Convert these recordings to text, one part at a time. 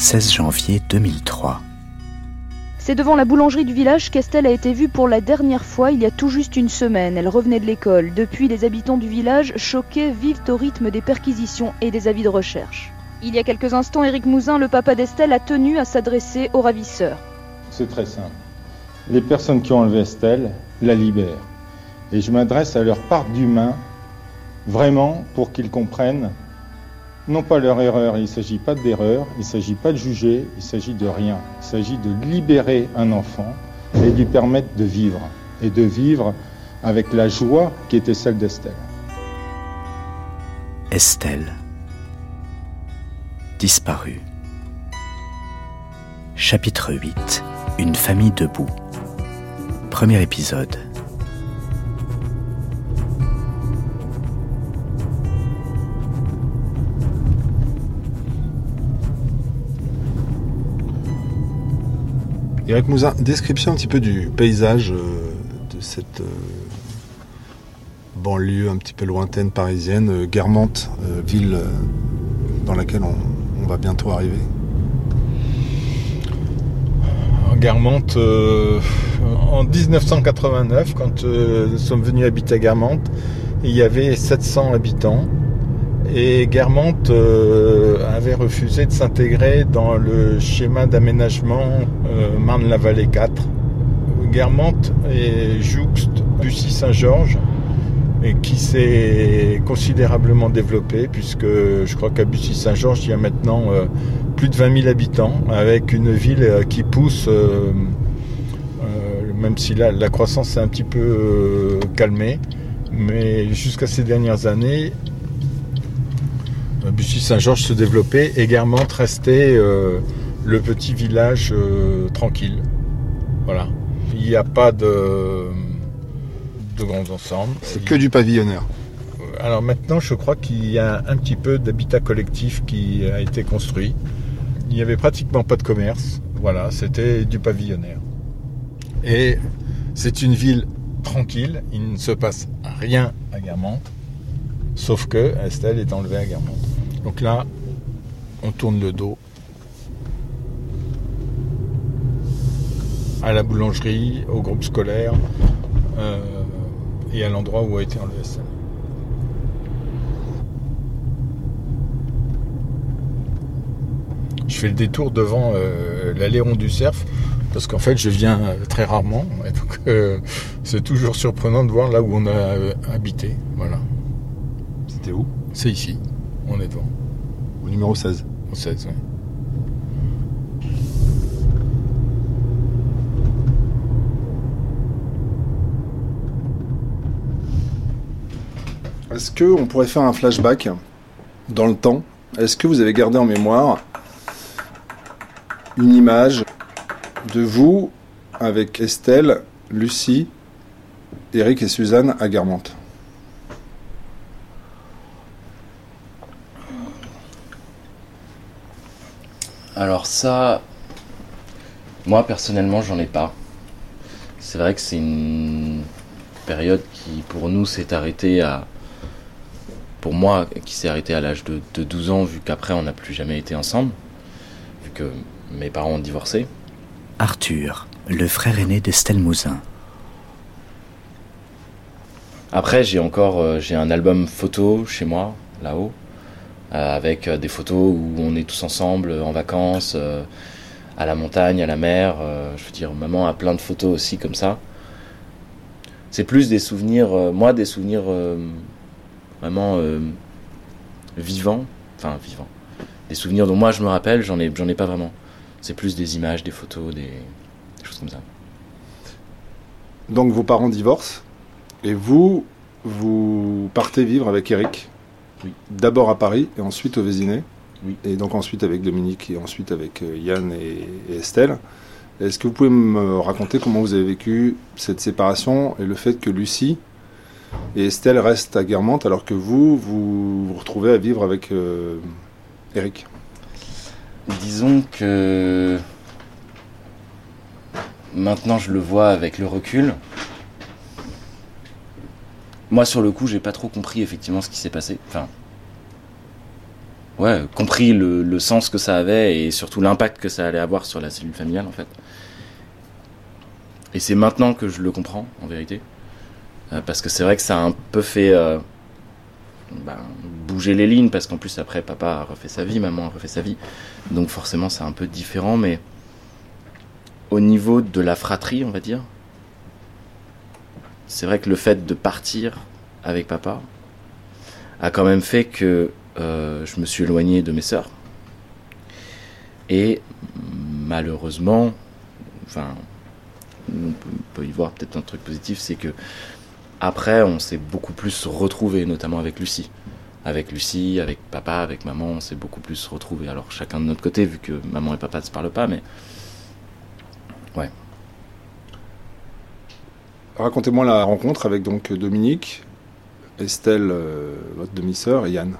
16 janvier 2003. C'est devant la boulangerie du village qu'Estelle a été vue pour la dernière fois il y a tout juste une semaine. Elle revenait de l'école. Depuis, les habitants du village, choqués, vivent au rythme des perquisitions et des avis de recherche. Il y a quelques instants, Éric Mouzin, le papa d'Estelle, a tenu à s'adresser aux ravisseurs. C'est très simple. Les personnes qui ont enlevé Estelle la libèrent. Et je m'adresse à leur part d'humain, vraiment pour qu'ils comprennent non pas leur erreur, il ne s'agit pas d'erreur, il ne s'agit pas de juger, il s'agit de rien. Il s'agit de libérer un enfant et lui permettre de vivre. Et de vivre avec la joie qui était celle d'Estelle. Estelle. Disparue. Chapitre 8. Une famille debout. Premier épisode. Description un petit peu du paysage euh, de cette euh, banlieue un petit peu lointaine parisienne, euh, Guermantes, ville dans laquelle on, va bientôt arriver. Guermantes, en 1989, quand nous sommes venus habiter à Guermantes, il y avait 700 habitants. Et Guermantes avait refusé de s'intégrer dans le schéma d'aménagement euh, Marne-la-Vallée 4. Guermantes et jouxte Bussy-Saint-Georges qui s'est considérablement développé puisque je crois qu'à Bussy-Saint-Georges il y a maintenant euh, plus de 20 000 habitants avec une ville euh, qui pousse même si là la croissance s'est un petit peu calmée mais jusqu'à ces dernières années Bussy-Saint-Georges se développait et Guermantes restait le petit village euh, tranquille. Voilà. Il n'y a pas de, de grands ensembles. C'est que du pavillonnaire. Euh, alors maintenant, je crois qu'il y a un petit peu d'habitat collectif qui a été construit. Il n'y avait pratiquement pas de commerce. Voilà, c'était du pavillonnaire. Et c'est une ville tranquille. Il ne se passe rien à Guermantes. Sauf que Estelle est enlevée à Guermantes. Donc là, on tourne le dos à la boulangerie, au groupe scolaire euh, et à l'endroit où a été enlevé Estelle. Je fais le détour devant euh, l'aléron du cerf parce qu'en fait je viens euh, très rarement et donc c'est toujours surprenant de voir là où on a habité. Voilà. C'était où? C'est ici. On est devant. Au numéro 16. Au 16, oui. Est-ce qu'on pourrait faire un flashback dans le temps? Est-ce que vous avez gardé en mémoire une image de vous avec Estelle, Lucie, Eric et Suzanne à Guermantes Alors ça, moi personnellement, j'en ai pas. C'est vrai que c'est une période qui pour nous s'est arrêtée à pour moi, qui s'est arrêté à l'âge de, 12 ans, vu qu'après on n'a plus jamais été ensemble, vu que mes parents ont divorcé. Arthur, le frère aîné d'Estelle Mouzin. Après, j'ai encore euh, j'ai un album photo chez moi, là-haut, avec euh, des photos où on est tous ensemble en vacances, à la montagne, à la mer. je veux dire, maman a plein de photos aussi comme ça. C'est plus des souvenirs, moi, des souvenirs vraiment euh, vivant, enfin vivant. Des souvenirs dont moi je me rappelle, j'en ai, j'en ai pas vraiment. C'est plus des images, des photos, des, choses comme ça. Donc vos parents divorcent et vous, vous partez vivre avec Eric? Oui. D'abord à Paris et ensuite au Vésinet. Oui. Et donc ensuite avec Dominique et ensuite avec euh, Yann et, et Estelle. Est-ce que vous pouvez me raconter comment vous avez vécu cette séparation et le fait que Lucie et Estelle reste à Guermantes alors que vous, vous vous retrouvez à vivre avec euh, Eric? Disons que maintenant je le vois avec le recul. Moi sur le coup j'ai pas trop compris effectivement ce qui s'est passé. Enfin ouais, compris le, sens que ça avait et surtout l'impact que ça allait avoir sur la cellule familiale en fait. Et c'est maintenant que je le comprends en vérité. Euh, parce que c'est vrai que ça a un peu fait euh, ben, bouger les lignes parce qu'en plus après papa a refait sa vie, maman a refait sa vie. Donc forcément c'est un peu différent mais au niveau de la fratrie on va dire, c'est vrai que le fait de partir avec papa a quand même fait que euh, je me suis éloigné de mes sœurs. Et malheureusement, enfin, on peut y voir peut-être un truc positif, c'est que après, on s'est beaucoup plus retrouvé, notamment avec Lucie. Avec Lucie, avec papa, avec maman, on s'est beaucoup plus retrouvé. Alors chacun de notre côté, vu que maman et papa ne se parlent pas, mais ouais. Racontez-moi la rencontre avec donc Dominique, Estelle, euh, votre demi-sœur, et Yann.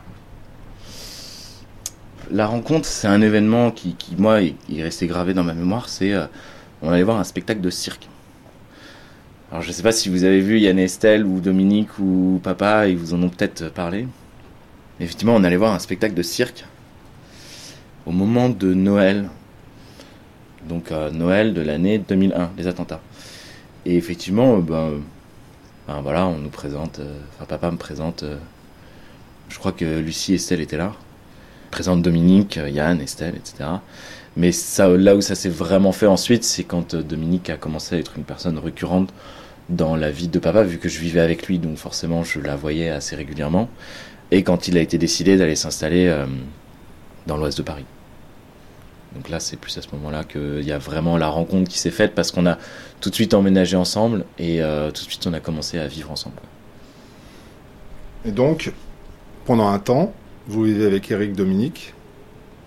La rencontre, c'est un événement qui, qui, moi, est, resté gravé dans ma mémoire. C'est, euh, on allait voir un spectacle de cirque. Alors, je ne sais pas si vous avez vu Yann et Estelle ou Dominique ou Papa, ils vous en ont peut-être parlé. Effectivement, on allait voir un spectacle de cirque au moment de Noël. Donc, Noël de l'année 2001, les attentats. Et effectivement, ben, ben, voilà, on nous présente, euh, enfin, papa me présente, euh, je crois que Lucie et Estelle étaient là présente Dominique, euh, Yann, Estelle, etc. Mais là où ça s'est vraiment fait ensuite, c'est quand euh, Dominique a commencé à être une personne récurrente dans la vie de papa, vu que je vivais avec lui, donc forcément je la voyais assez régulièrement. Et quand il a été décidé d'aller s'installer euh, dans l'ouest de Paris. Donc là, c'est plus à ce moment-là qu'il y a vraiment la rencontre qui s'est faite parce qu'on a tout de suite emménagé ensemble et tout de suite on a commencé à vivre ensemble. Et donc, pendant un temps, vous vivez avec Eric Dominique.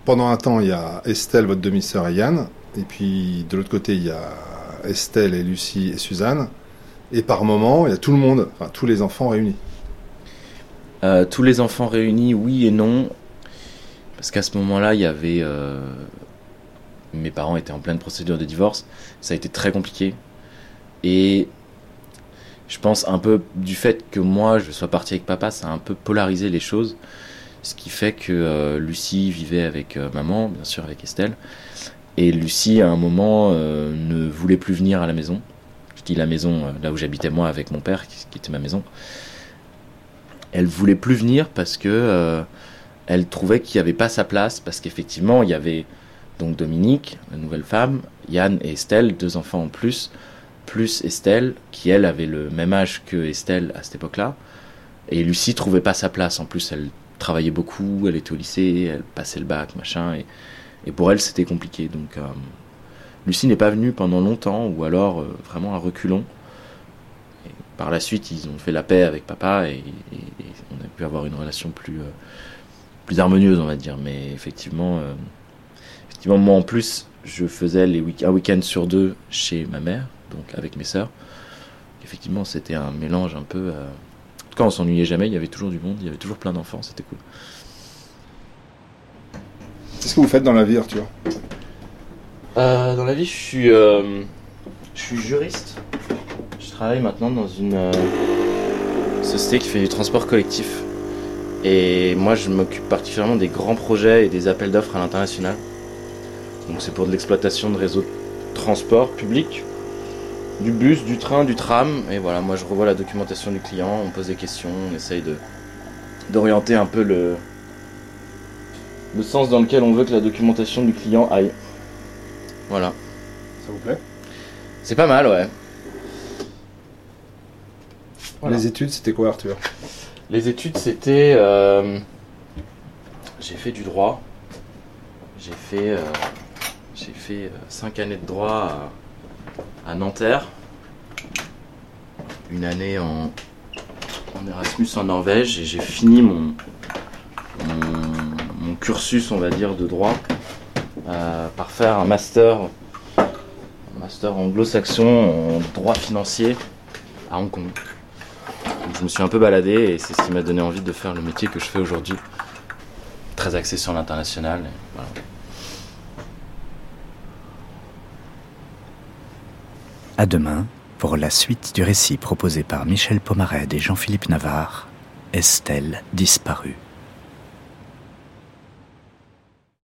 Pendant un temps, il y a Estelle, votre demi-sœur et Yann. Et puis de l'autre côté, il y a Estelle et Lucie et Suzanne. Et par moment, il y a tout le monde, enfin tous les enfants réunis. Euh, tous les enfants réunis, oui et non. Parce qu'à ce moment-là, il y avait. Euh, mes parents étaient en pleine procédure de divorce. Ça a été très compliqué. Et je pense un peu du fait que moi, je sois parti avec papa, ça a un peu polarisé les choses. Ce qui fait que euh, Lucie vivait avec euh, maman, bien sûr avec Estelle. Et Lucie, à un moment, euh, ne voulait plus venir à la maison. Je dis la maison, là où j'habitais moi avec mon père, qui, était ma maison. Elle voulait plus venir parce que elle trouvait qu'il n'y avait pas sa place, parce qu'effectivement, il y avait donc Dominique, la nouvelle femme, Yann et Estelle, deux enfants en plus, plus Estelle, qui elle avait le même âge que Estelle à cette époque-là. Et Lucie trouvait pas sa place. En plus, elle travaillait beaucoup, elle était au lycée, elle passait le bac, machin, et, pour elle c'était compliqué. Donc euh, Lucie n'est pas venue pendant longtemps, ou alors euh, vraiment à reculons. Par la suite, ils ont fait la paix avec papa et, on a pu avoir une relation plus, euh, plus harmonieuse, on va dire. Mais effectivement, effectivement, moi en plus, je faisais les week un week-end sur deux chez ma mère, donc avec mes sœurs. Effectivement, c'était un mélange un peu tout cas, on s'ennuyait jamais, il y avait toujours du monde, il y avait toujours plein d'enfants, c'était cool. Qu'est-ce que vous faites dans la vie, Arthur? Euh, Dans la vie, je suis, euh, je suis juriste. Je travaille maintenant dans une euh, société qui fait du transport collectif. Et moi, je m'occupe particulièrement des grands projets et des appels d'offres à l'international. Donc, c'est pour de l'exploitation de réseaux de transport public du bus, du train, du tram. Et voilà, moi je revois la documentation du client, on pose des questions, on essaye de d'orienter un peu le, le sens dans lequel on veut que la documentation du client aille. Voilà. Ça vous plaît? C'est pas mal, ouais. Les études, c'était quoi, Arthur? Les études, c'était. Euh, j'ai fait du droit. J'ai fait. Euh, j'ai fait 5 euh, années de droit à Nanterre, une année en, Erasmus en Norvège et j'ai fini mon, cursus, on va dire, de droit euh, par faire un master, master anglo-saxon en droit financier à Hong Kong. je me suis un peu baladé et c'est ce qui m'a donné envie de faire le métier que je fais aujourd'hui, très axé sur l'international. À demain pour la suite du récit proposé par Michel Pomarède et Jean-Philippe Navarre, Estelle disparue.